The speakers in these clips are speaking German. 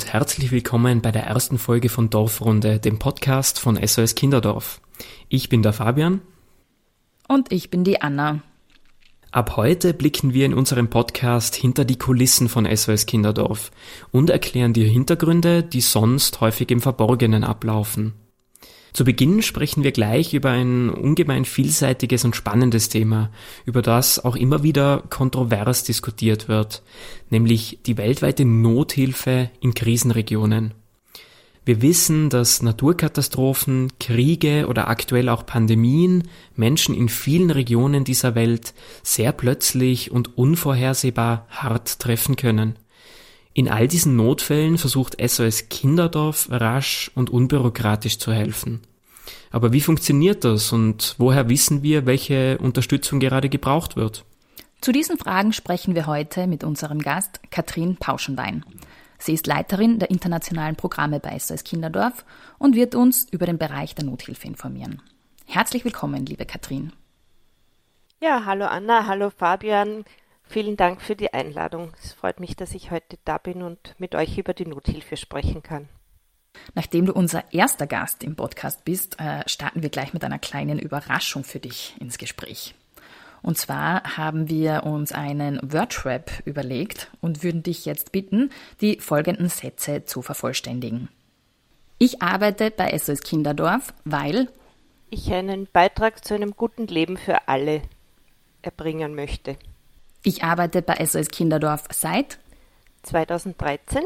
und herzlich willkommen bei der ersten Folge von Dorfrunde, dem Podcast von SOS Kinderdorf. Ich bin der Fabian. Und ich bin die Anna. Ab heute blicken wir in unserem Podcast hinter die Kulissen von SOS Kinderdorf und erklären die Hintergründe, die sonst häufig im Verborgenen ablaufen. Zu Beginn sprechen wir gleich über ein ungemein vielseitiges und spannendes Thema, über das auch immer wieder kontrovers diskutiert wird, nämlich die weltweite Nothilfe in Krisenregionen. Wir wissen, dass Naturkatastrophen, Kriege oder aktuell auch Pandemien Menschen in vielen Regionen dieser Welt sehr plötzlich und unvorhersehbar hart treffen können. In all diesen Notfällen versucht SOS Kinderdorf rasch und unbürokratisch zu helfen. Aber wie funktioniert das und woher wissen wir, welche Unterstützung gerade gebraucht wird? Zu diesen Fragen sprechen wir heute mit unserem Gast Katrin Pauschenwein. Sie ist Leiterin der internationalen Programme bei SOS Kinderdorf und wird uns über den Bereich der Nothilfe informieren. Herzlich willkommen, liebe Katrin. Ja, hallo Anna, hallo Fabian. Vielen Dank für die Einladung. Es freut mich, dass ich heute da bin und mit euch über die Nothilfe sprechen kann. Nachdem du unser erster Gast im Podcast bist, äh, starten wir gleich mit einer kleinen Überraschung für dich ins Gespräch. Und zwar haben wir uns einen Wordrap überlegt und würden dich jetzt bitten, die folgenden Sätze zu vervollständigen. Ich arbeite bei SOS Kinderdorf, weil ich einen Beitrag zu einem guten Leben für alle erbringen möchte. Ich arbeite bei SOS Kinderdorf seit 2013.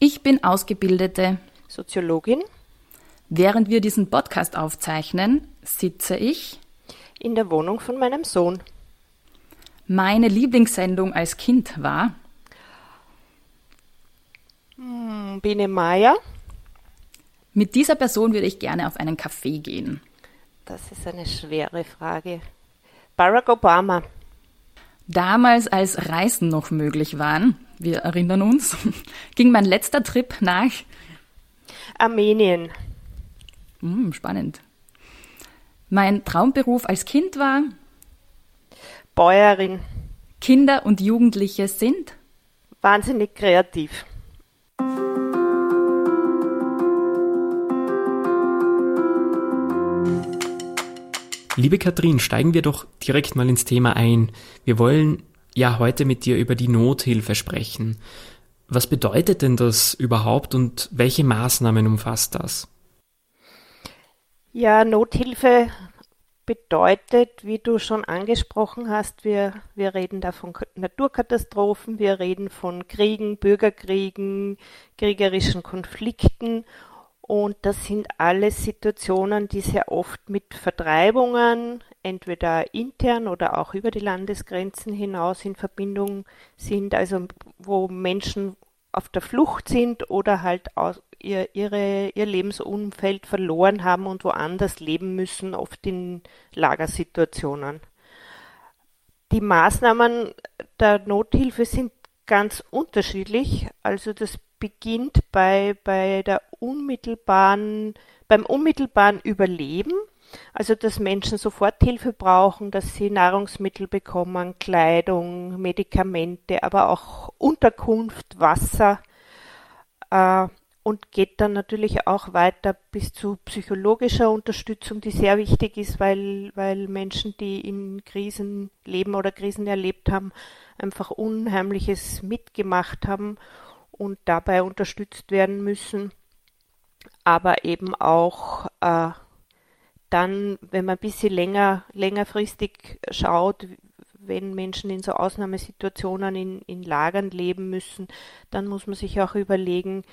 Ich bin ausgebildete Soziologin. Während wir diesen Podcast aufzeichnen, sitze ich in der Wohnung von meinem Sohn. Meine Lieblingssendung als Kind war hm, Biene Meier. Mit dieser Person würde ich gerne auf einen Kaffee gehen. Das ist eine schwere Frage. Barack Obama. Damals, als Reisen noch möglich waren, wir erinnern uns, ging mein letzter Trip nach Armenien. Hm, spannend. Mein Traumberuf als Kind war Bäuerin. Kinder und Jugendliche sind wahnsinnig kreativ. Liebe Katrin, steigen wir doch direkt mal ins Thema ein. Wir wollen ja heute mit dir über die Nothilfe sprechen. Was bedeutet denn das überhaupt und welche Maßnahmen umfasst das? Ja, Nothilfe bedeutet, wie du schon angesprochen hast, wir, wir reden da von Naturkatastrophen, wir reden von Kriegen, Bürgerkriegen, kriegerischen Konflikten und das sind alles Situationen, die sehr oft mit Vertreibungen, entweder intern oder auch über die Landesgrenzen hinaus in Verbindung sind, also wo Menschen auf der Flucht sind oder halt ihr, ihre, ihr Lebensumfeld verloren haben und woanders leben müssen, oft in Lagersituationen. Die Maßnahmen der Nothilfe sind ganz unterschiedlich. Also das beginnt bei, bei der unmittelbaren, beim unmittelbaren Überleben, also dass Menschen Soforthilfe brauchen, dass sie Nahrungsmittel bekommen, Kleidung, Medikamente, aber auch Unterkunft, Wasser äh, und geht dann natürlich auch weiter bis zu psychologischer Unterstützung, die sehr wichtig ist, weil, weil Menschen, die in Krisen leben oder Krisen erlebt haben, einfach Unheimliches mitgemacht haben und dabei unterstützt werden müssen, aber eben auch äh, dann, wenn man ein bisschen länger, längerfristig schaut, wenn Menschen in so Ausnahmesituationen in, in Lagern leben müssen, dann muss man sich auch überlegen,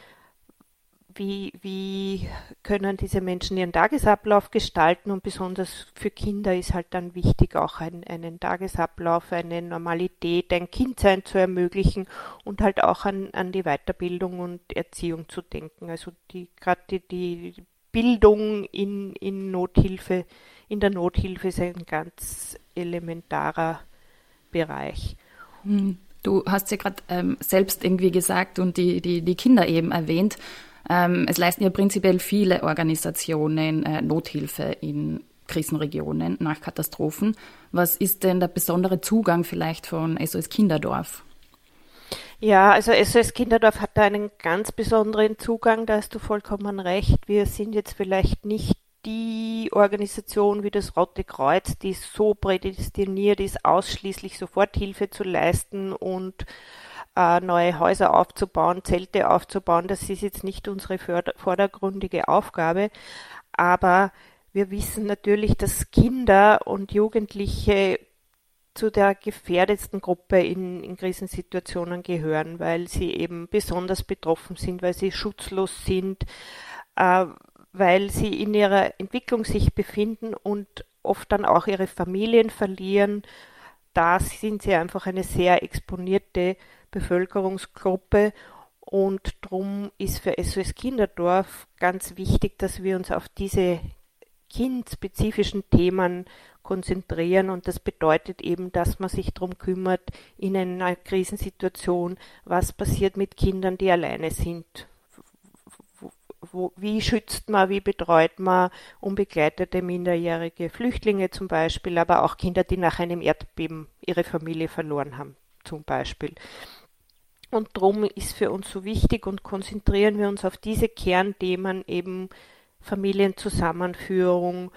wie, wie können diese Menschen ihren Tagesablauf gestalten und besonders für Kinder ist halt dann wichtig, auch ein, einen Tagesablauf, eine Normalität, ein Kindsein zu ermöglichen und halt auch an, an die Weiterbildung und Erziehung zu denken. Also die gerade die, die Bildung in, in Nothilfe, in der Nothilfe ist ein ganz elementarer Bereich. Hm. Du hast ja gerade ähm, selbst irgendwie gesagt und die, die, die Kinder eben erwähnt. Ähm, es leisten ja prinzipiell viele Organisationen äh, Nothilfe in Krisenregionen nach Katastrophen. Was ist denn der besondere Zugang vielleicht von SOS Kinderdorf? Ja, also SOS Kinderdorf hat da einen ganz besonderen Zugang, da hast du vollkommen recht. Wir sind jetzt vielleicht nicht die Organisation wie das Rote Kreuz, die so prädestiniert ist, ausschließlich Soforthilfe zu leisten und äh, neue Häuser aufzubauen, Zelte aufzubauen. Das ist jetzt nicht unsere vordergründige Aufgabe. Aber wir wissen natürlich, dass Kinder und Jugendliche zu der gefährdetsten Gruppe in, in Krisensituationen gehören, weil sie eben besonders betroffen sind, weil sie schutzlos sind, äh, weil sie in ihrer Entwicklung sich befinden und oft dann auch ihre Familien verlieren. Da sind sie einfach eine sehr exponierte Bevölkerungsgruppe und darum ist für SOS Kinderdorf ganz wichtig, dass wir uns auf diese kindspezifischen Themen konzentrieren und das bedeutet eben, dass man sich darum kümmert in einer Krisensituation, was passiert mit Kindern, die alleine sind. Wie schützt man, wie betreut man unbegleitete minderjährige Flüchtlinge zum Beispiel, aber auch Kinder, die nach einem Erdbeben ihre Familie verloren haben zum Beispiel. Und darum ist für uns so wichtig und konzentrieren wir uns auf diese Kernthemen eben Familienzusammenführung,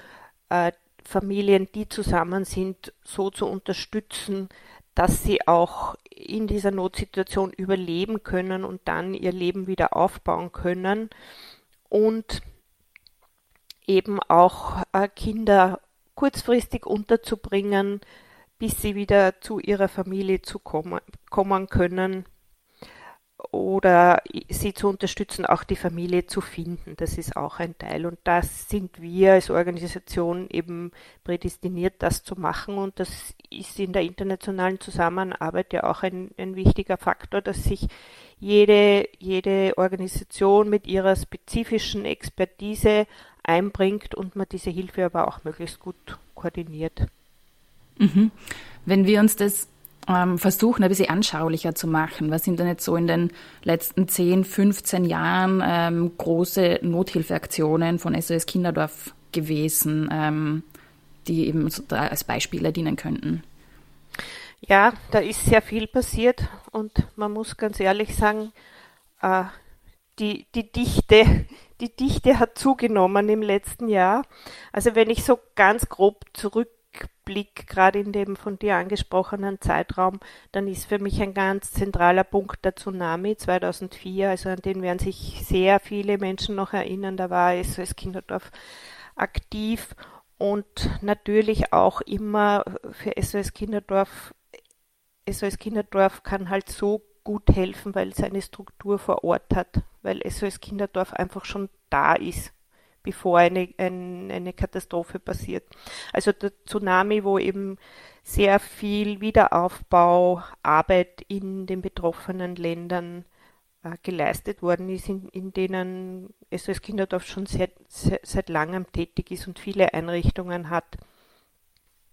äh, Familien, die zusammen sind, so zu unterstützen, dass sie auch in dieser Notsituation überleben können und dann ihr Leben wieder aufbauen können. Und eben auch äh, Kinder kurzfristig unterzubringen, bis sie wieder zu ihrer Familie zu kommen können oder sie zu unterstützen, auch die Familie zu finden. Das ist auch ein Teil. Und das sind wir als Organisation eben prädestiniert, das zu machen. Und das ist in der internationalen Zusammenarbeit ja auch ein, ein wichtiger Faktor, dass sich jede, jede Organisation mit ihrer spezifischen Expertise einbringt und man diese Hilfe aber auch möglichst gut koordiniert. Mhm. Wenn wir uns das versuchen, ein bisschen anschaulicher zu machen. Was sind denn jetzt so in den letzten 10, 15 Jahren ähm, große Nothilfeaktionen von SOS Kinderdorf gewesen, ähm, die eben so als Beispiele dienen könnten? Ja, da ist sehr viel passiert und man muss ganz ehrlich sagen, äh, die, die Dichte, die Dichte hat zugenommen im letzten Jahr. Also wenn ich so ganz grob zurück Blick gerade in dem von dir angesprochenen Zeitraum, dann ist für mich ein ganz zentraler Punkt der Tsunami 2004, also an den werden sich sehr viele Menschen noch erinnern. Da war SOS Kinderdorf aktiv und natürlich auch immer für SOS Kinderdorf. SOS Kinderdorf kann halt so gut helfen, weil es eine Struktur vor Ort hat, weil SOS Kinderdorf einfach schon da ist bevor eine, ein, eine Katastrophe passiert. Also der Tsunami, wo eben sehr viel Wiederaufbauarbeit in den betroffenen Ländern äh, geleistet worden ist, in, in denen SOS Kinderdorf schon seit, seit langem tätig ist und viele Einrichtungen hat.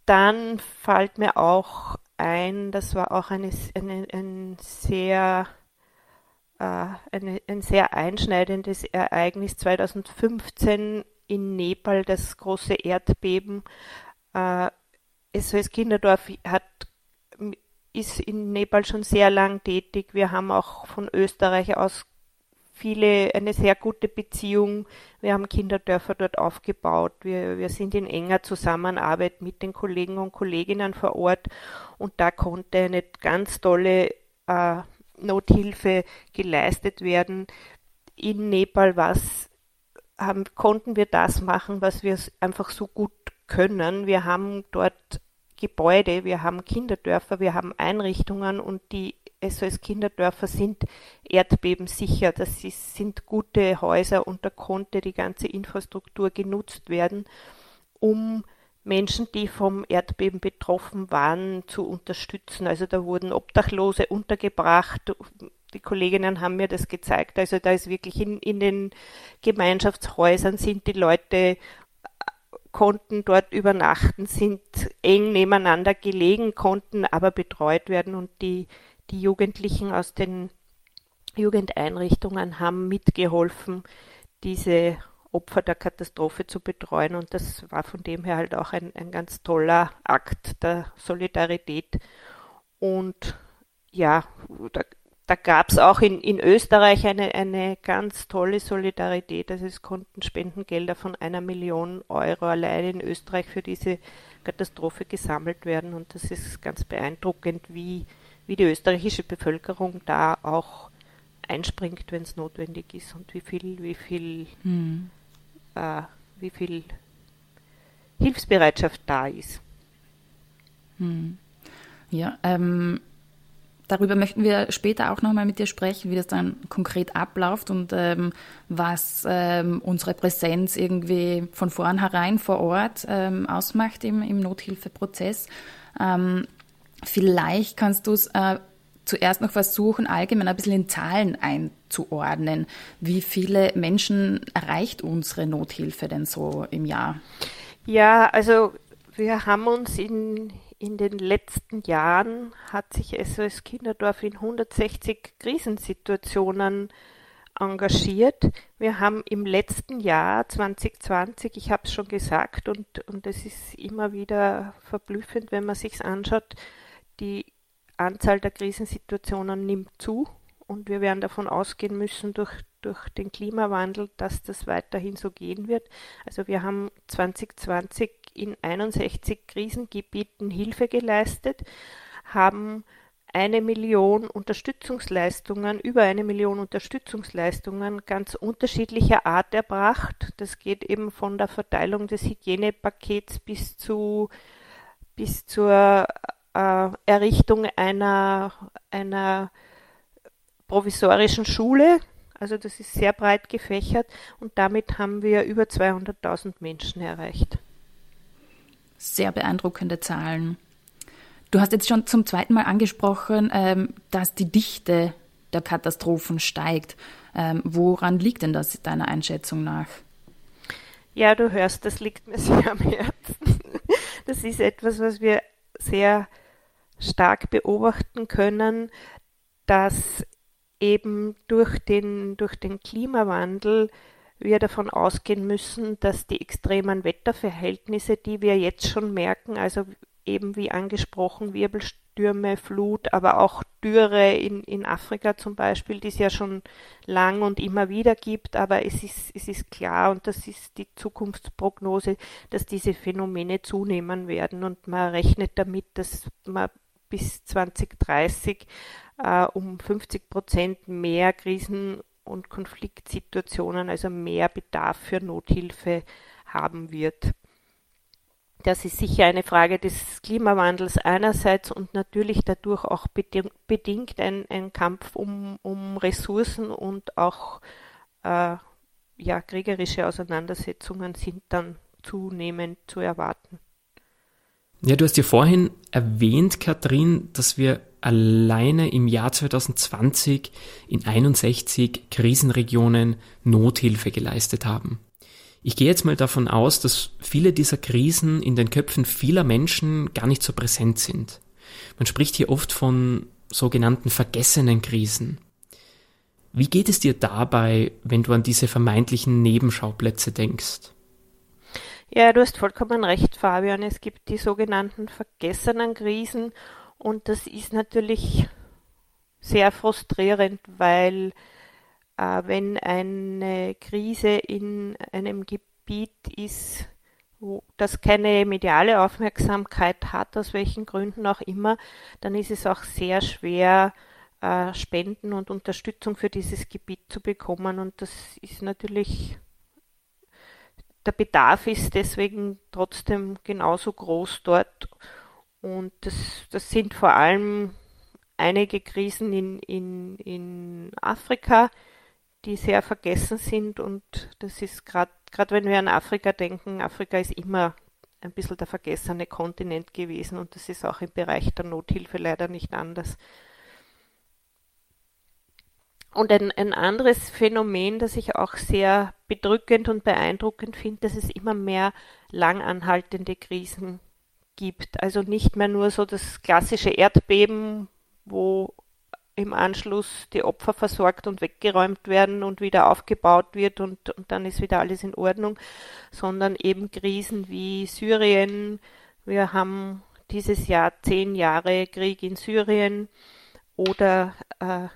Dann fällt mir auch ein, das war auch eine, eine, ein sehr eine, ein sehr einschneidendes Ereignis 2015 in Nepal, das große Erdbeben. Äh, SOS Kinderdorf hat, ist in Nepal schon sehr lang tätig. Wir haben auch von Österreich aus viele, eine sehr gute Beziehung. Wir haben Kinderdörfer dort aufgebaut. Wir, wir sind in enger Zusammenarbeit mit den Kollegen und Kolleginnen vor Ort und da konnte eine ganz tolle äh, Nothilfe geleistet werden. In Nepal was haben, konnten wir das machen, was wir einfach so gut können. Wir haben dort Gebäude, wir haben Kinderdörfer, wir haben Einrichtungen und die SOS Kinderdörfer sind erdbebensicher. Das ist, sind gute Häuser und da konnte die ganze Infrastruktur genutzt werden, um Menschen, die vom Erdbeben betroffen waren, zu unterstützen. Also da wurden Obdachlose untergebracht. Die Kolleginnen haben mir das gezeigt. Also da ist wirklich in, in den Gemeinschaftshäusern sind die Leute konnten dort übernachten, sind eng nebeneinander gelegen, konnten aber betreut werden und die, die Jugendlichen aus den Jugendeinrichtungen haben mitgeholfen, diese Opfer der Katastrophe zu betreuen. Und das war von dem her halt auch ein, ein ganz toller Akt der Solidarität. Und ja, da da gab es auch in, in Österreich eine, eine ganz tolle Solidarität. Also es konnten Spendengelder von einer Million Euro allein in Österreich für diese Katastrophe gesammelt werden. Und das ist ganz beeindruckend, wie, wie die österreichische Bevölkerung da auch einspringt, wenn es notwendig ist und wie viel, wie viel, hm. Äh, wie viel Hilfsbereitschaft da ist. Hm. Ja, ähm, Darüber möchten wir später auch nochmal mit dir sprechen, wie das dann konkret abläuft und ähm, was ähm, unsere Präsenz irgendwie von vornherein vor Ort ähm, ausmacht im, im Nothilfeprozess. Ähm, vielleicht kannst du es äh, zuerst noch versuchen, allgemein ein bisschen in Zahlen einzuordnen. Wie viele Menschen erreicht unsere Nothilfe denn so im Jahr? Ja, also wir haben uns in, in den letzten Jahren hat sich SOS Kinderdorf in 160 Krisensituationen engagiert. Wir haben im letzten Jahr 2020, ich habe es schon gesagt, und, und es ist immer wieder verblüffend, wenn man sich anschaut, die Anzahl der Krisensituationen nimmt zu und wir werden davon ausgehen müssen durch, durch den Klimawandel, dass das weiterhin so gehen wird. Also wir haben 2020 in 61 Krisengebieten Hilfe geleistet, haben eine Million Unterstützungsleistungen, über eine Million Unterstützungsleistungen ganz unterschiedlicher Art erbracht. Das geht eben von der Verteilung des Hygienepakets bis zu bis zur äh, Errichtung einer, einer provisorischen Schule. Also das ist sehr breit gefächert und damit haben wir über 200.000 Menschen erreicht sehr beeindruckende Zahlen. Du hast jetzt schon zum zweiten Mal angesprochen, ähm, dass die Dichte der Katastrophen steigt. Ähm, woran liegt denn das deiner Einschätzung nach? Ja, du hörst, das liegt mir sehr am Herzen. Das ist etwas, was wir sehr stark beobachten können, dass eben durch den, durch den Klimawandel wir davon ausgehen müssen, dass die extremen Wetterverhältnisse, die wir jetzt schon merken, also eben wie angesprochen Wirbelstürme, Flut, aber auch Dürre in, in Afrika zum Beispiel, die es ja schon lang und immer wieder gibt, aber es ist, es ist klar und das ist die Zukunftsprognose, dass diese Phänomene zunehmen werden und man rechnet damit, dass man bis 2030 äh, um 50 Prozent mehr Krisen und Konfliktsituationen also mehr Bedarf für Nothilfe haben wird. Das ist sicher eine Frage des Klimawandels einerseits und natürlich dadurch auch bedingt ein, ein Kampf um, um Ressourcen und auch äh, ja, kriegerische Auseinandersetzungen sind dann zunehmend zu erwarten. Ja, du hast ja vorhin erwähnt, Kathrin, dass wir alleine im Jahr 2020 in 61 Krisenregionen Nothilfe geleistet haben. Ich gehe jetzt mal davon aus, dass viele dieser Krisen in den Köpfen vieler Menschen gar nicht so präsent sind. Man spricht hier oft von sogenannten vergessenen Krisen. Wie geht es dir dabei, wenn du an diese vermeintlichen Nebenschauplätze denkst? Ja, du hast vollkommen recht, Fabian. Es gibt die sogenannten vergessenen Krisen und das ist natürlich sehr frustrierend, weil äh, wenn eine Krise in einem Gebiet ist, wo das keine mediale Aufmerksamkeit hat, aus welchen Gründen auch immer, dann ist es auch sehr schwer, äh, Spenden und Unterstützung für dieses Gebiet zu bekommen. Und das ist natürlich, der Bedarf ist deswegen trotzdem genauso groß dort. Und das, das sind vor allem einige Krisen in, in, in Afrika, die sehr vergessen sind. Und das ist gerade, gerade wenn wir an Afrika denken, Afrika ist immer ein bisschen der vergessene Kontinent gewesen und das ist auch im Bereich der Nothilfe leider nicht anders. Und ein, ein anderes Phänomen, das ich auch sehr bedrückend und beeindruckend finde, dass es immer mehr langanhaltende Krisen gibt. Also nicht mehr nur so das klassische Erdbeben, wo im Anschluss die Opfer versorgt und weggeräumt werden und wieder aufgebaut wird und, und dann ist wieder alles in Ordnung, sondern eben Krisen wie Syrien. Wir haben dieses Jahr zehn Jahre Krieg in Syrien oder äh,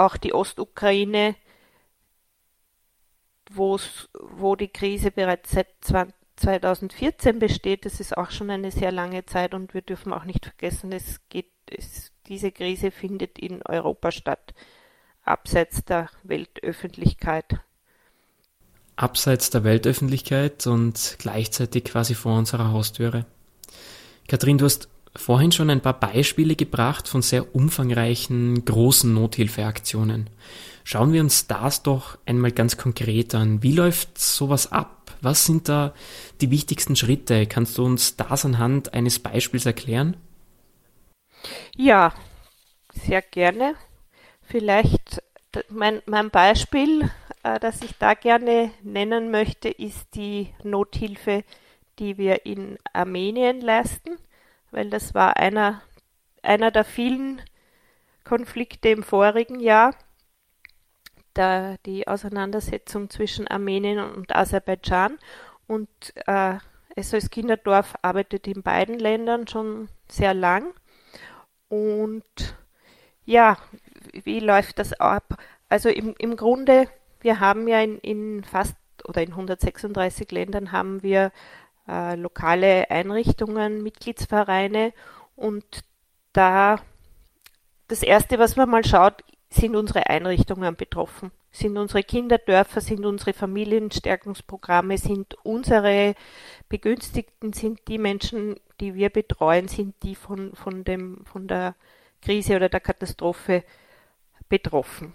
auch die Ostukraine, wo die Krise bereits seit 2014 besteht. Das ist auch schon eine sehr lange Zeit und wir dürfen auch nicht vergessen, es geht, es, diese Krise findet in Europa statt, abseits der Weltöffentlichkeit. Abseits der Weltöffentlichkeit und gleichzeitig quasi vor unserer Haustüre. Kathrin, du hast vorhin schon ein paar Beispiele gebracht von sehr umfangreichen, großen Nothilfeaktionen. Schauen wir uns das doch einmal ganz konkret an. Wie läuft sowas ab? Was sind da die wichtigsten Schritte? Kannst du uns das anhand eines Beispiels erklären? Ja, sehr gerne. Vielleicht mein, mein Beispiel, äh, das ich da gerne nennen möchte, ist die Nothilfe, die wir in Armenien leisten, weil das war einer, einer der vielen Konflikte im vorigen Jahr der, die Auseinandersetzung zwischen Armenien und Aserbaidschan. Und äh, SOS Kinderdorf arbeitet in beiden Ländern schon sehr lang. Und ja, wie läuft das ab? Also im, im Grunde, wir haben ja in, in fast oder in 136 Ländern haben wir äh, lokale Einrichtungen, Mitgliedsvereine und da das Erste, was man mal schaut, sind unsere Einrichtungen betroffen, sind unsere Kinderdörfer, sind unsere Familienstärkungsprogramme, sind unsere Begünstigten, sind die Menschen, die wir betreuen, sind die von, von, dem, von der Krise oder der Katastrophe betroffen.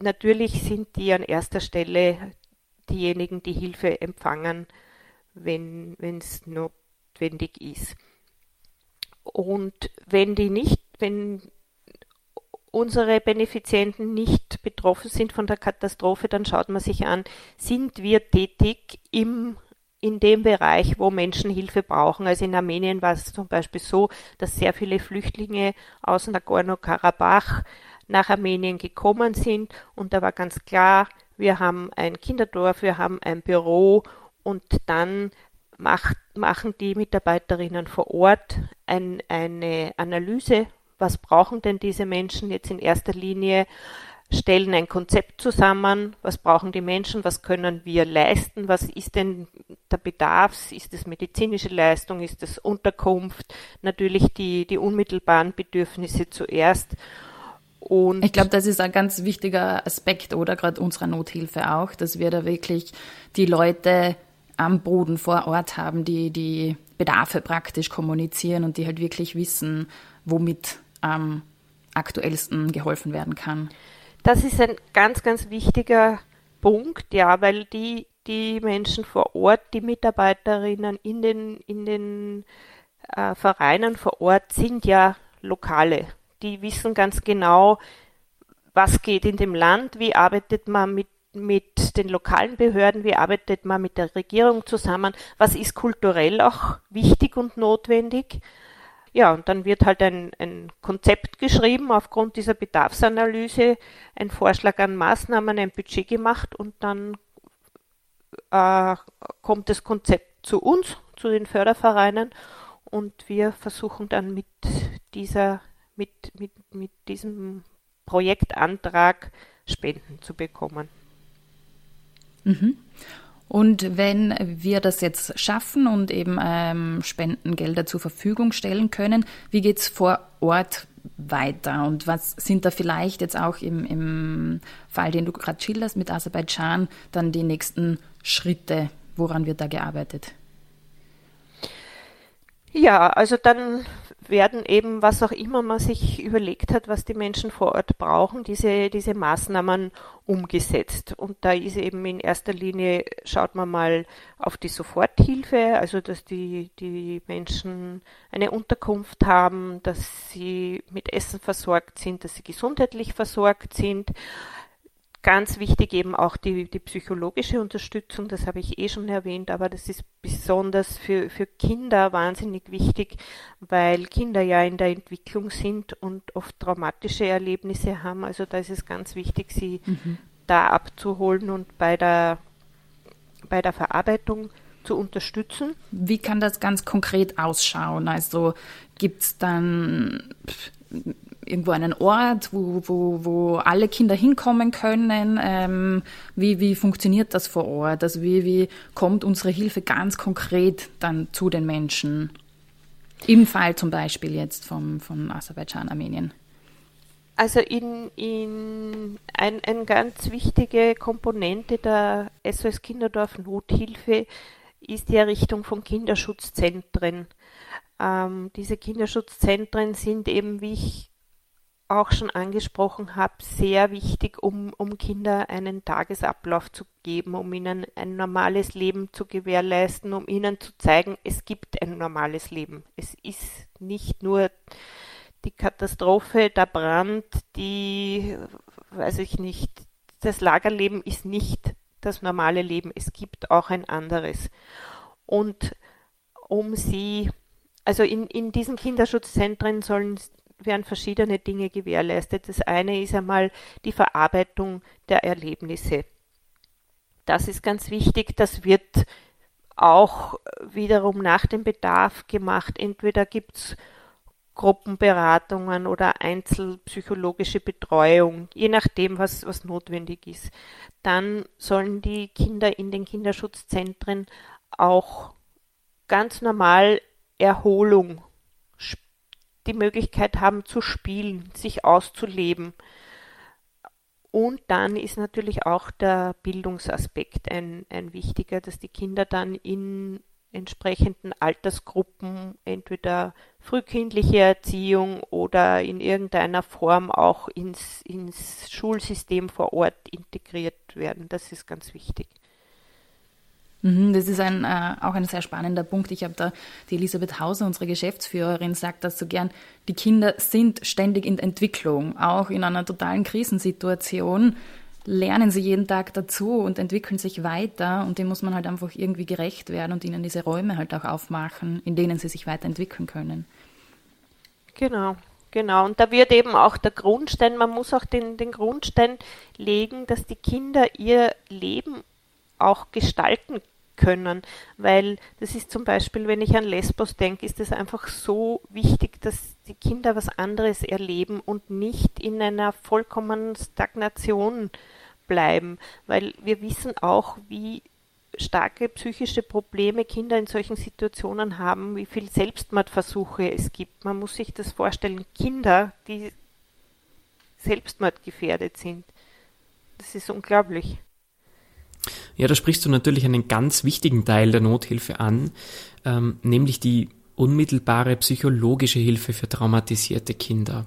Natürlich sind die an erster Stelle diejenigen, die Hilfe empfangen, wenn es notwendig ist. Und wenn die nicht, wenn unsere Benefizienten nicht betroffen sind von der Katastrophe, dann schaut man sich an, sind wir tätig im in dem Bereich, wo Menschen Hilfe brauchen. Also in Armenien war es zum Beispiel so, dass sehr viele Flüchtlinge aus Nagorno-Karabach nach Armenien gekommen sind und da war ganz klar, wir haben ein Kinderdorf, wir haben ein Büro und dann macht, machen die Mitarbeiterinnen vor Ort ein, eine Analyse was brauchen denn diese Menschen jetzt in erster Linie, stellen ein Konzept zusammen, was brauchen die Menschen, was können wir leisten, was ist denn der Bedarf, ist es medizinische Leistung, ist es Unterkunft, natürlich die, die unmittelbaren Bedürfnisse zuerst. Und ich glaube, das ist ein ganz wichtiger Aspekt oder gerade unserer Nothilfe auch, dass wir da wirklich die Leute am Boden vor Ort haben, die die Bedarfe praktisch kommunizieren und die halt wirklich wissen, womit am aktuellsten geholfen werden kann. Das ist ein ganz, ganz wichtiger Punkt, ja, weil die, die Menschen vor Ort, die Mitarbeiterinnen in den, in den äh, Vereinen vor Ort sind ja Lokale. Die wissen ganz genau, was geht in dem Land, wie arbeitet man mit, mit den lokalen Behörden, wie arbeitet man mit der Regierung zusammen, was ist kulturell auch wichtig und notwendig. Ja, und dann wird halt ein, ein Konzept geschrieben aufgrund dieser Bedarfsanalyse, ein Vorschlag an Maßnahmen, ein Budget gemacht und dann äh, kommt das Konzept zu uns, zu den Fördervereinen und wir versuchen dann mit dieser, mit, mit, mit diesem Projektantrag Spenden zu bekommen. Mhm. Und wenn wir das jetzt schaffen und eben ähm, Spendengelder zur Verfügung stellen können, wie geht es vor Ort weiter? Und was sind da vielleicht jetzt auch im, im Fall, den du gerade schilderst mit Aserbaidschan, dann die nächsten Schritte? Woran wird da gearbeitet? Ja, also dann werden eben, was auch immer man sich überlegt hat, was die Menschen vor Ort brauchen, diese, diese Maßnahmen umgesetzt. Und da ist eben in erster Linie, schaut man mal auf die Soforthilfe, also dass die, die Menschen eine Unterkunft haben, dass sie mit Essen versorgt sind, dass sie gesundheitlich versorgt sind. Ganz wichtig eben auch die, die psychologische Unterstützung, das habe ich eh schon erwähnt, aber das ist besonders für, für Kinder wahnsinnig wichtig, weil Kinder ja in der Entwicklung sind und oft traumatische Erlebnisse haben. Also da ist es ganz wichtig, sie mhm. da abzuholen und bei der, bei der Verarbeitung zu unterstützen. Wie kann das ganz konkret ausschauen? Also gibt es dann irgendwo einen Ort, wo, wo, wo alle Kinder hinkommen können? Ähm, wie, wie funktioniert das vor Ort? Also wie, wie kommt unsere Hilfe ganz konkret dann zu den Menschen? Im Fall zum Beispiel jetzt vom, von Aserbaidschan, Armenien. Also in, in ein, eine ganz wichtige Komponente der SOS Kinderdorf Nothilfe ist die Errichtung von Kinderschutzzentren. Ähm, diese Kinderschutzzentren sind eben, wie ich auch schon angesprochen habe, sehr wichtig, um, um Kinder einen Tagesablauf zu geben, um ihnen ein normales Leben zu gewährleisten, um ihnen zu zeigen, es gibt ein normales Leben. Es ist nicht nur die Katastrophe, der Brand, die, weiß ich nicht, das Lagerleben ist nicht das normale Leben. Es gibt auch ein anderes. Und um sie, also in, in diesen Kinderschutzzentren sollen werden verschiedene Dinge gewährleistet. Das eine ist einmal die Verarbeitung der Erlebnisse. Das ist ganz wichtig. Das wird auch wiederum nach dem Bedarf gemacht. Entweder gibt es Gruppenberatungen oder einzelpsychologische Betreuung, je nachdem, was, was notwendig ist. Dann sollen die Kinder in den Kinderschutzzentren auch ganz normal Erholung, die Möglichkeit haben zu spielen, sich auszuleben. Und dann ist natürlich auch der Bildungsaspekt ein, ein wichtiger, dass die Kinder dann in entsprechenden Altersgruppen entweder frühkindliche Erziehung oder in irgendeiner Form auch ins, ins Schulsystem vor Ort integriert werden. Das ist ganz wichtig. Mhm, das ist ein, äh, auch ein sehr spannender Punkt. Ich habe da die Elisabeth Hauser, unsere Geschäftsführerin, sagt das so gern. Die Kinder sind ständig in Entwicklung, auch in einer totalen Krisensituation lernen sie jeden Tag dazu und entwickeln sich weiter und dem muss man halt einfach irgendwie gerecht werden und ihnen diese Räume halt auch aufmachen, in denen sie sich weiterentwickeln können. Genau, genau. Und da wird eben auch der Grundstein, man muss auch den, den Grundstein legen, dass die Kinder ihr Leben auch gestalten können, weil das ist zum Beispiel, wenn ich an Lesbos denke, ist es einfach so wichtig, dass die Kinder was anderes erleben und nicht in einer vollkommenen Stagnation bleiben, weil wir wissen auch, wie starke psychische Probleme Kinder in solchen Situationen haben, wie viel Selbstmordversuche es gibt. Man muss sich das vorstellen, Kinder, die selbstmordgefährdet sind. Das ist unglaublich. Ja, da sprichst du natürlich einen ganz wichtigen Teil der Nothilfe an, ähm, nämlich die unmittelbare psychologische Hilfe für traumatisierte Kinder.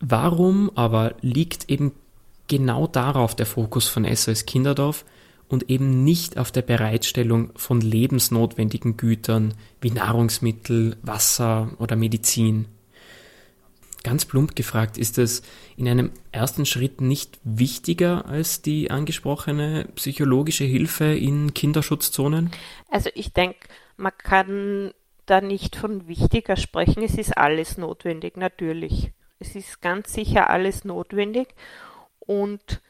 Warum aber liegt eben genau darauf der Fokus von SOS Kinderdorf und eben nicht auf der Bereitstellung von lebensnotwendigen Gütern wie Nahrungsmittel, Wasser oder Medizin? Ganz plump gefragt, ist es in einem ersten Schritt nicht wichtiger als die angesprochene psychologische Hilfe in Kinderschutzzonen? Also ich denke, man kann da nicht von wichtiger sprechen. Es ist alles notwendig, natürlich. Es ist ganz sicher alles notwendig. Und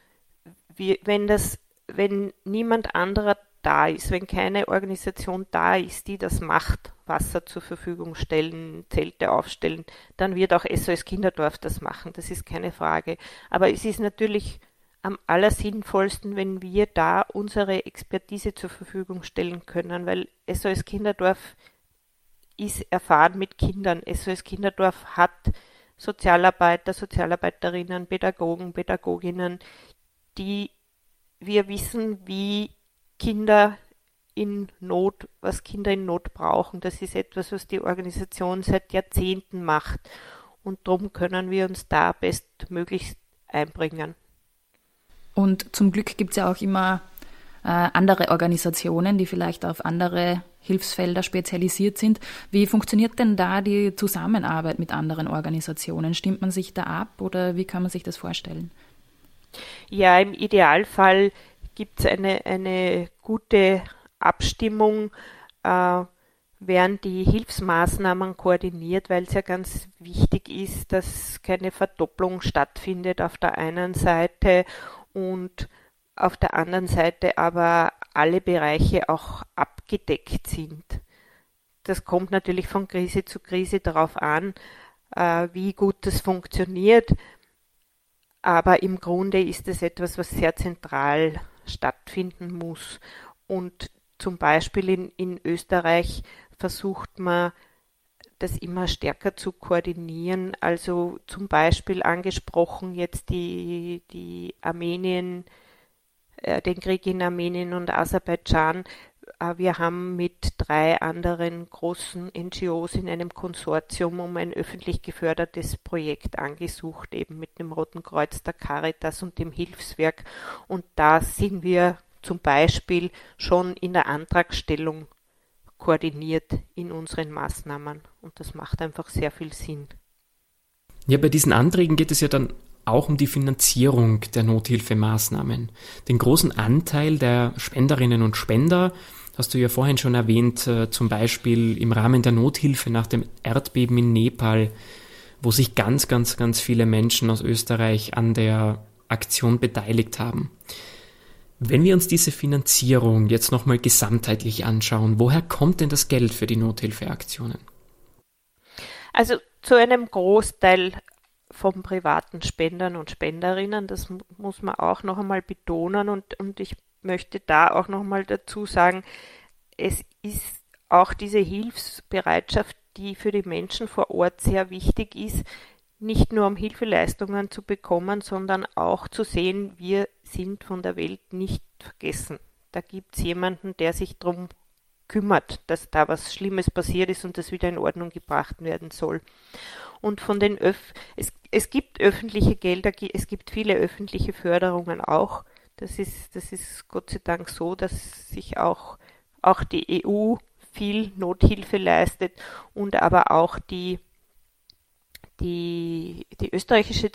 wie, wenn das, wenn niemand anderer da ist, wenn keine Organisation da ist, die das macht, Wasser zur Verfügung stellen, Zelte aufstellen, dann wird auch SOS Kinderdorf das machen, das ist keine Frage. Aber es ist natürlich am allersinnvollsten, wenn wir da unsere Expertise zur Verfügung stellen können, weil SOS Kinderdorf ist erfahren mit Kindern. SOS Kinderdorf hat Sozialarbeiter, Sozialarbeiterinnen, Pädagogen, Pädagoginnen, die wir wissen, wie Kinder in Not, was Kinder in Not brauchen. Das ist etwas, was die Organisation seit Jahrzehnten macht. Und darum können wir uns da bestmöglichst einbringen. Und zum Glück gibt es ja auch immer äh, andere Organisationen, die vielleicht auf andere Hilfsfelder spezialisiert sind. Wie funktioniert denn da die Zusammenarbeit mit anderen Organisationen? Stimmt man sich da ab oder wie kann man sich das vorstellen? Ja, im Idealfall gibt es eine, eine gute Abstimmung, äh, werden die Hilfsmaßnahmen koordiniert, weil es ja ganz wichtig ist, dass keine Verdopplung stattfindet auf der einen Seite und auf der anderen Seite aber alle Bereiche auch abgedeckt sind. Das kommt natürlich von Krise zu Krise darauf an, äh, wie gut das funktioniert. Aber im Grunde ist es etwas, was sehr zentral stattfinden muss. Und zum Beispiel in, in Österreich versucht man, das immer stärker zu koordinieren. Also zum Beispiel angesprochen jetzt die, die Armenien, äh, den Krieg in Armenien und Aserbaidschan. Äh, wir haben mit drei anderen großen NGOs in einem Konsortium um ein öffentlich gefördertes Projekt angesucht, eben mit dem Roten Kreuz, der Caritas und dem Hilfswerk. Und da sind wir zum Beispiel schon in der Antragstellung koordiniert in unseren Maßnahmen. Und das macht einfach sehr viel Sinn. Ja, bei diesen Anträgen geht es ja dann auch um die Finanzierung der Nothilfemaßnahmen. Den großen Anteil der Spenderinnen und Spender hast du ja vorhin schon erwähnt, äh, zum Beispiel im Rahmen der Nothilfe nach dem Erdbeben in Nepal, wo sich ganz, ganz, ganz viele Menschen aus Österreich an der Aktion beteiligt haben. Wenn wir uns diese Finanzierung jetzt nochmal gesamtheitlich anschauen, woher kommt denn das Geld für die Nothilfeaktionen? Also zu einem Großteil von privaten Spendern und Spenderinnen, das muss man auch noch einmal betonen und, und ich möchte da auch noch mal dazu sagen, es ist auch diese Hilfsbereitschaft, die für die Menschen vor Ort sehr wichtig ist, nicht nur um Hilfeleistungen zu bekommen, sondern auch zu sehen, wir sind von der Welt nicht vergessen. Da gibt es jemanden, der sich darum kümmert, dass da was Schlimmes passiert ist und das wieder in Ordnung gebracht werden soll. Und von den Öff es, es gibt öffentliche Gelder, es gibt viele öffentliche Förderungen auch. Das ist, das ist Gott sei Dank so, dass sich auch, auch die EU viel Nothilfe leistet und aber auch die die, die österreichische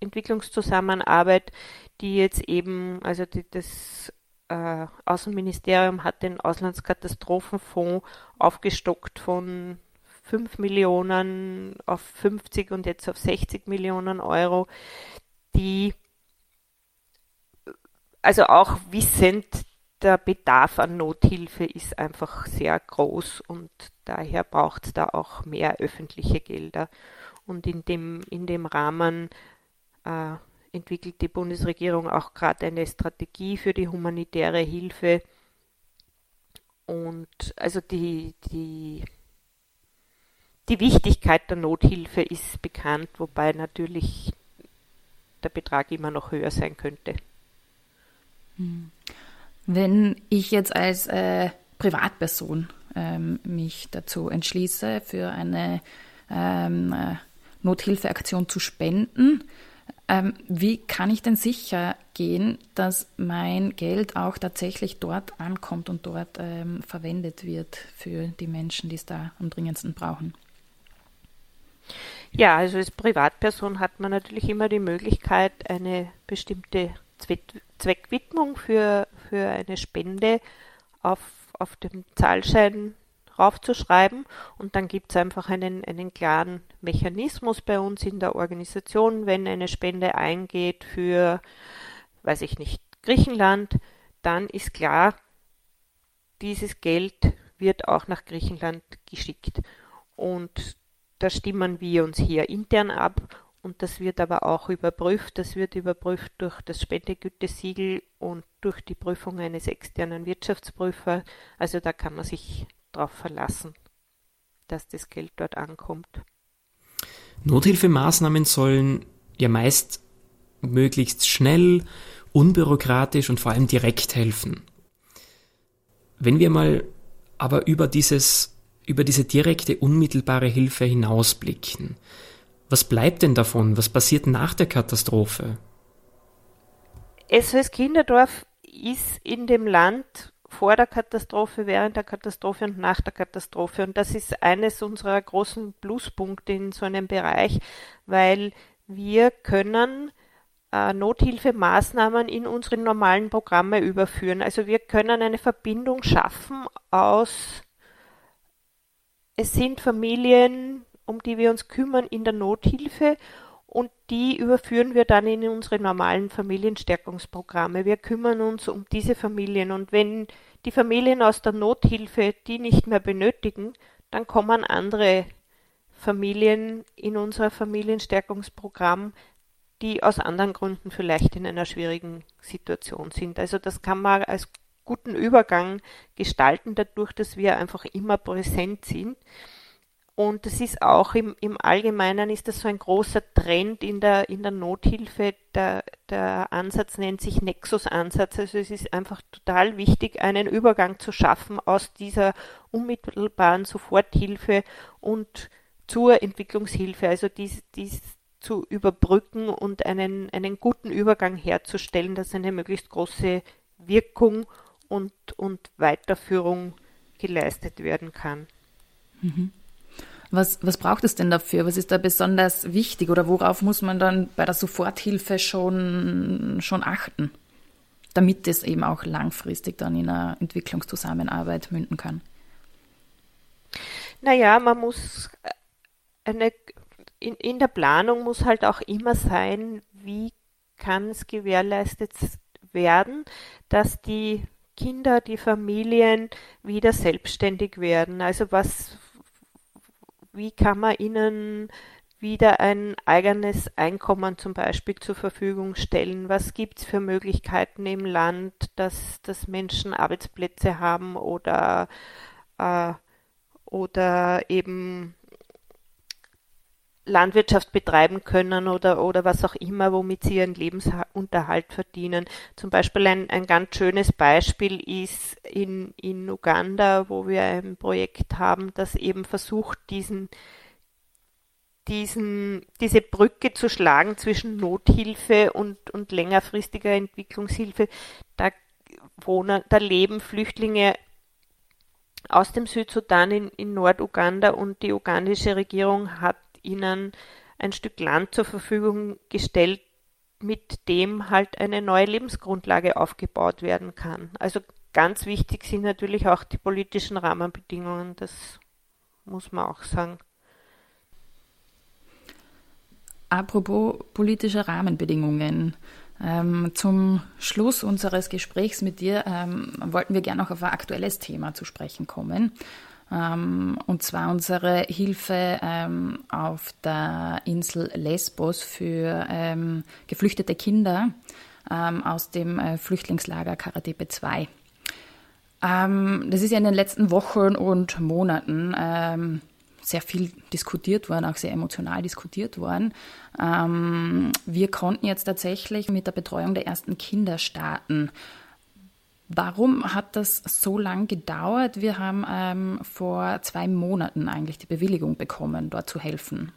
Entwicklungszusammenarbeit, die jetzt eben, also die, das äh, Außenministerium hat den Auslandskatastrophenfonds aufgestockt von 5 Millionen auf 50 und jetzt auf 60 Millionen Euro, die also auch wissend, der Bedarf an Nothilfe ist einfach sehr groß und daher braucht es da auch mehr öffentliche Gelder. Und in dem, in dem Rahmen äh, entwickelt die Bundesregierung auch gerade eine Strategie für die humanitäre Hilfe. Und also die, die, die Wichtigkeit der Nothilfe ist bekannt, wobei natürlich der Betrag immer noch höher sein könnte. Hm. Wenn ich jetzt als äh, Privatperson ähm, mich dazu entschließe, für eine ähm, äh, Nothilfeaktion zu spenden. Ähm, wie kann ich denn sicher gehen, dass mein Geld auch tatsächlich dort ankommt und dort ähm, verwendet wird für die Menschen, die es da am dringendsten brauchen? Ja, also als Privatperson hat man natürlich immer die Möglichkeit, eine bestimmte Zweckwidmung für, für eine Spende auf, auf dem Zahlschein raufzuschreiben und dann gibt es einfach einen, einen klaren Mechanismus bei uns in der Organisation, wenn eine Spende eingeht für, weiß ich nicht, Griechenland, dann ist klar, dieses Geld wird auch nach Griechenland geschickt. Und da stimmen wir uns hier intern ab und das wird aber auch überprüft. Das wird überprüft durch das Spendegütesiegel und durch die Prüfung eines externen Wirtschaftsprüfers. Also da kann man sich darauf verlassen, dass das Geld dort ankommt. Nothilfemaßnahmen sollen ja meist möglichst schnell, unbürokratisch und vor allem direkt helfen. Wenn wir mal aber über dieses, über diese direkte, unmittelbare Hilfe hinausblicken, was bleibt denn davon? Was passiert nach der Katastrophe? SOS Kinderdorf ist in dem Land vor der Katastrophe, während der Katastrophe und nach der Katastrophe. Und das ist eines unserer großen Pluspunkte in so einem Bereich, weil wir können äh, Nothilfemaßnahmen in unsere normalen Programme überführen. Also wir können eine Verbindung schaffen aus, es sind Familien, um die wir uns kümmern in der Nothilfe und die überführen wir dann in unsere normalen Familienstärkungsprogramme. Wir kümmern uns um diese Familien und wenn die Familien aus der Nothilfe die nicht mehr benötigen, dann kommen andere Familien in unser Familienstärkungsprogramm, die aus anderen Gründen vielleicht in einer schwierigen Situation sind. Also das kann man als guten Übergang gestalten, dadurch, dass wir einfach immer präsent sind. Und das ist auch im, im Allgemeinen ist das so ein großer Trend in der, in der Nothilfe. Der, der Ansatz nennt sich Nexus-Ansatz. Also es ist einfach total wichtig, einen Übergang zu schaffen aus dieser unmittelbaren Soforthilfe und zur Entwicklungshilfe. Also dies, dies zu überbrücken und einen, einen guten Übergang herzustellen, dass eine möglichst große Wirkung und, und Weiterführung geleistet werden kann. Mhm. Was, was braucht es denn dafür? Was ist da besonders wichtig oder worauf muss man dann bei der Soforthilfe schon, schon achten, damit es eben auch langfristig dann in einer Entwicklungszusammenarbeit münden kann? Naja, man muss eine, in, in der Planung muss halt auch immer sein, wie kann es gewährleistet werden, dass die Kinder, die Familien wieder selbstständig werden. Also was, wie kann man ihnen wieder ein eigenes Einkommen zum Beispiel zur Verfügung stellen? Was gibt es für Möglichkeiten im Land, dass, dass Menschen Arbeitsplätze haben oder, äh, oder eben Landwirtschaft betreiben können oder, oder was auch immer, womit sie ihren Lebensunterhalt verdienen. Zum Beispiel ein, ein ganz schönes Beispiel ist in, in Uganda, wo wir ein Projekt haben, das eben versucht, diesen, diesen, diese Brücke zu schlagen zwischen Nothilfe und, und längerfristiger Entwicklungshilfe. Da wohnen, da leben Flüchtlinge aus dem Südsudan in, in Norduganda und die ugandische Regierung hat ihnen ein Stück Land zur Verfügung gestellt, mit dem halt eine neue Lebensgrundlage aufgebaut werden kann. Also ganz wichtig sind natürlich auch die politischen Rahmenbedingungen, das muss man auch sagen. Apropos politische Rahmenbedingungen. Ähm, zum Schluss unseres Gesprächs mit dir ähm, wollten wir gerne noch auf ein aktuelles Thema zu sprechen kommen. Ähm, und zwar unsere Hilfe ähm, auf der Insel Lesbos für ähm, geflüchtete Kinder aus dem äh, Flüchtlingslager Karatepe 2. Ähm, das ist ja in den letzten Wochen und Monaten sehr viel diskutiert worden, auch sehr emotional diskutiert worden. wir konnten jetzt tatsächlich mit der Betreuung der ersten Kinder starten. Warum hat das so lang gedauert? Wir haben ähm, vor zwei Monaten eigentlich die Bewilligung bekommen, dort zu helfen.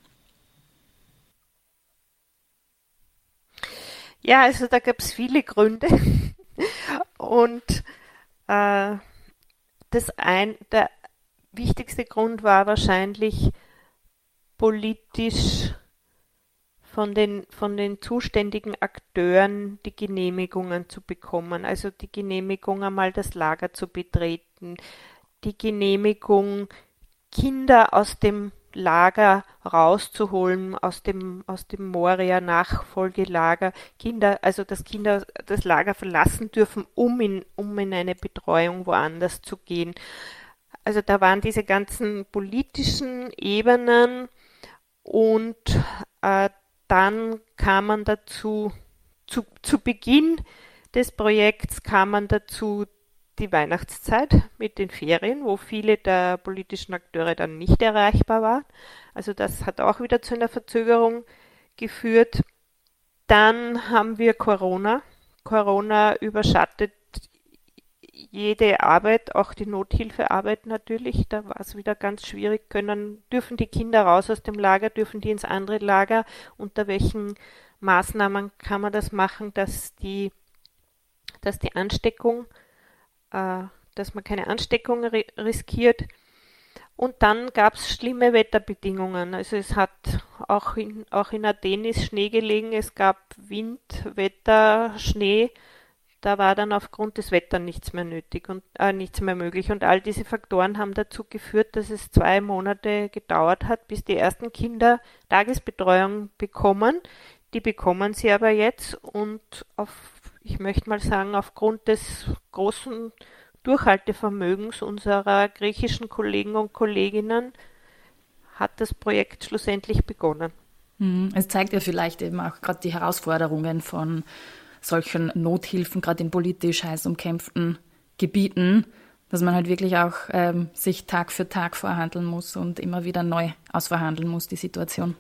Ja, also da gab es viele Gründe. Und äh, das ein, der wichtigste Grund war wahrscheinlich politisch von den, von den zuständigen Akteuren die Genehmigungen zu bekommen. Also die Genehmigung einmal das Lager zu betreten, die Genehmigung Kinder aus dem Lager rauszuholen, aus dem, aus dem Moria-Nachfolgelager, Kinder, also dass Kinder das Lager verlassen dürfen, um in, um in eine Betreuung woanders zu gehen. Also da waren diese ganzen politischen Ebenen und äh, dann kam man dazu, zu, zu Beginn des Projekts kam man dazu die Weihnachtszeit mit den Ferien, wo viele der politischen Akteure dann nicht erreichbar waren. Also das hat auch wieder zu einer Verzögerung geführt. Dann haben wir Corona. Corona überschattet jede Arbeit, auch die Nothilfearbeit natürlich, da war es wieder ganz schwierig, können, dürfen die Kinder raus aus dem Lager, dürfen die ins andere Lager, unter welchen Maßnahmen kann man das machen, dass die, dass die Ansteckung, äh, dass man keine Ansteckung riskiert. Und dann gab es schlimme Wetterbedingungen. Also es hat auch in, auch in Athen ist Schnee gelegen, es gab Wind, Wetter, Schnee da war dann aufgrund des Wetters nichts mehr nötig und äh, nichts mehr möglich. Und all diese Faktoren haben dazu geführt, dass es zwei Monate gedauert hat, bis die ersten Kinder Tagesbetreuung bekommen. Die bekommen sie aber jetzt und auf, ich möchte mal sagen, aufgrund des großen Durchhaltevermögens unserer griechischen Kollegen und Kolleginnen hat das Projekt schlussendlich begonnen. Hm, es zeigt ja vielleicht eben auch gerade die Herausforderungen von solchen Nothilfen, gerade in politisch heiß umkämpften Gebieten, dass man halt wirklich auch ähm, sich Tag für Tag vorhandeln muss und immer wieder neu ausverhandeln muss, die Situation.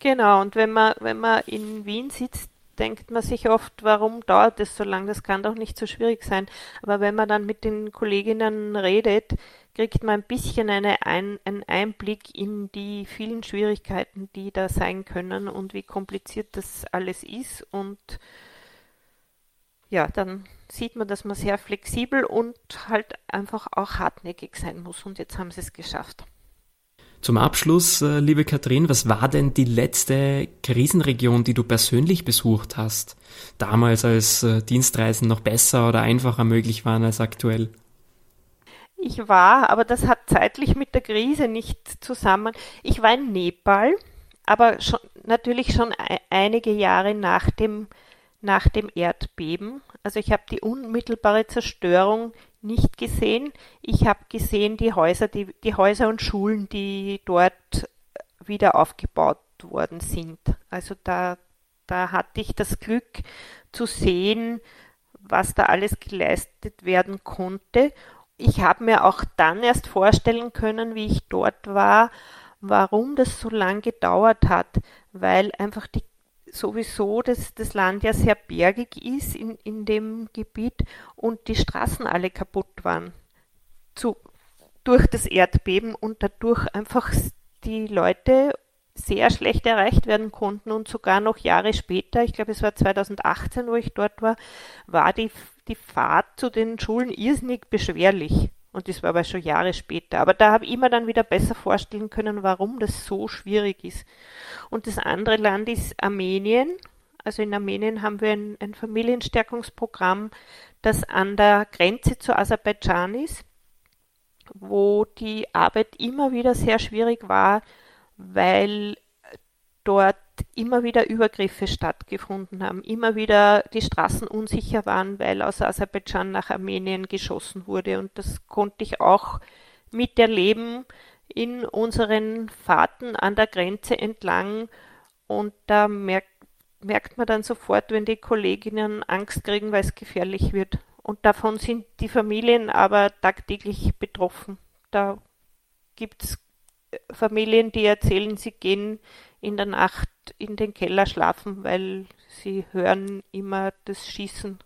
Genau, und wenn man, wenn man in Wien sitzt, denkt man sich oft, warum dauert es so lange? Das kann doch nicht so schwierig sein. Aber wenn man dann mit den Kolleginnen redet, kriegt man ein bisschen eine, ein, einen Einblick in die vielen Schwierigkeiten, die da sein können und wie kompliziert das alles ist. Und ja, dann sieht man, dass man sehr flexibel und halt einfach auch hartnäckig sein muss. Und jetzt haben sie es geschafft. Zum Abschluss, äh, liebe Katrin, was war denn die letzte Krisenregion, die du persönlich besucht hast? Damals, als äh, Dienstreisen noch besser oder einfacher möglich waren als aktuell? Ich war, aber das hat zeitlich mit der Krise nicht zusammen. Ich war in Nepal, aber schon, natürlich schon einige Jahre nach dem, nach dem Erdbeben. Also ich habe die unmittelbare Zerstörung nicht gesehen. Ich habe gesehen die Häuser, die, die Häuser und Schulen, die dort wieder aufgebaut worden sind. Also da, da hatte ich das Glück zu sehen, was da alles geleistet werden konnte. Ich habe mir auch dann erst vorstellen können, wie ich dort war, warum das so lange gedauert hat, weil einfach die sowieso das, das Land ja sehr bergig ist in, in dem Gebiet und die Straßen alle kaputt waren zu, durch das Erdbeben und dadurch einfach die Leute sehr schlecht erreicht werden konnten und sogar noch Jahre später, ich glaube es war 2018, wo ich dort war, war die, die Fahrt zu den Schulen irrsinnig beschwerlich. Und das war aber schon Jahre später. Aber da habe ich mir dann wieder besser vorstellen können, warum das so schwierig ist. Und das andere Land ist Armenien. Also in Armenien haben wir ein, ein Familienstärkungsprogramm, das an der Grenze zu Aserbaidschan ist, wo die Arbeit immer wieder sehr schwierig war, weil dort immer wieder Übergriffe stattgefunden haben, immer wieder die Straßen unsicher waren, weil aus Aserbaidschan nach Armenien geschossen wurde. Und das konnte ich auch miterleben in unseren Fahrten an der Grenze entlang. Und da merkt, merkt man dann sofort, wenn die Kolleginnen Angst kriegen, weil es gefährlich wird. Und davon sind die Familien aber tagtäglich betroffen. Da gibt es Familien, die erzählen, sie gehen in der Nacht in den Keller schlafen, weil sie hören immer das Schießen.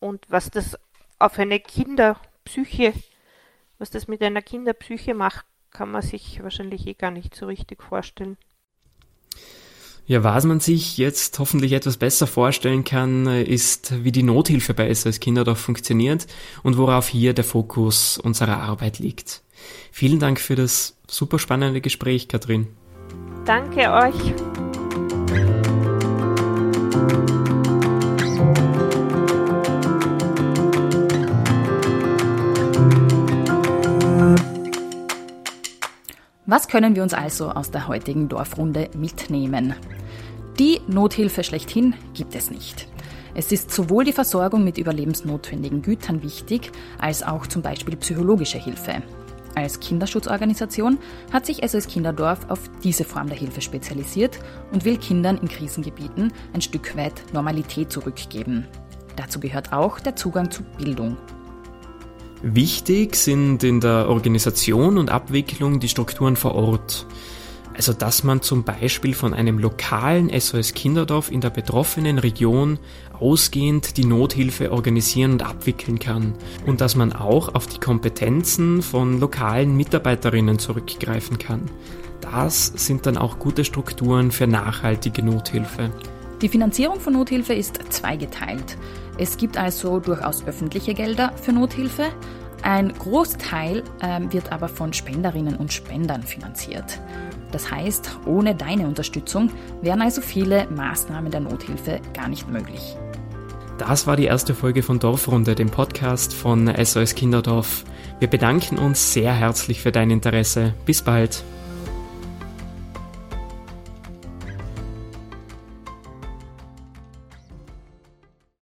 Und was das auf eine Kinderpsyche, was das mit einer Kinderpsyche macht, kann man sich wahrscheinlich eh gar nicht so richtig vorstellen. Ja, was man sich jetzt hoffentlich etwas besser vorstellen kann, ist, wie die Nothilfe bei SOS Kinderdorf funktioniert und worauf hier der Fokus unserer Arbeit liegt. Vielen Dank für das super spannende Gespräch, Katrin. Danke euch. Was können wir uns also aus der heutigen Dorfrunde mitnehmen? Die Nothilfe schlechthin gibt es nicht. Es ist sowohl die Versorgung mit überlebensnotwendigen Gütern wichtig, als auch zum Beispiel psychologische Hilfe. Als Kinderschutzorganisation hat sich SOS Kinderdorf auf diese Form der Hilfe spezialisiert und will Kindern in Krisengebieten ein Stück weit Normalität zurückgeben. Dazu gehört auch der Zugang zu Bildung. Wichtig sind in der Organisation und Abwicklung die Strukturen vor Ort. Also dass man zum Beispiel von einem lokalen SOS Kinderdorf in der betroffenen Region ausgehend die Nothilfe organisieren und abwickeln kann. Und dass man auch auf die Kompetenzen von lokalen Mitarbeiterinnen zurückgreifen kann. Das sind dann auch gute Strukturen für nachhaltige Nothilfe. Die Finanzierung von Nothilfe ist zweigeteilt. Es gibt also durchaus öffentliche Gelder für Nothilfe, ein Großteil äh, wird aber von Spenderinnen und Spendern finanziert. Das heißt, ohne deine Unterstützung wären also viele Maßnahmen der Nothilfe gar nicht möglich. Das war die erste Folge von Dorfrunde, dem Podcast von SOS Kinderdorf. Wir bedanken uns sehr herzlich für dein Interesse. Bis bald.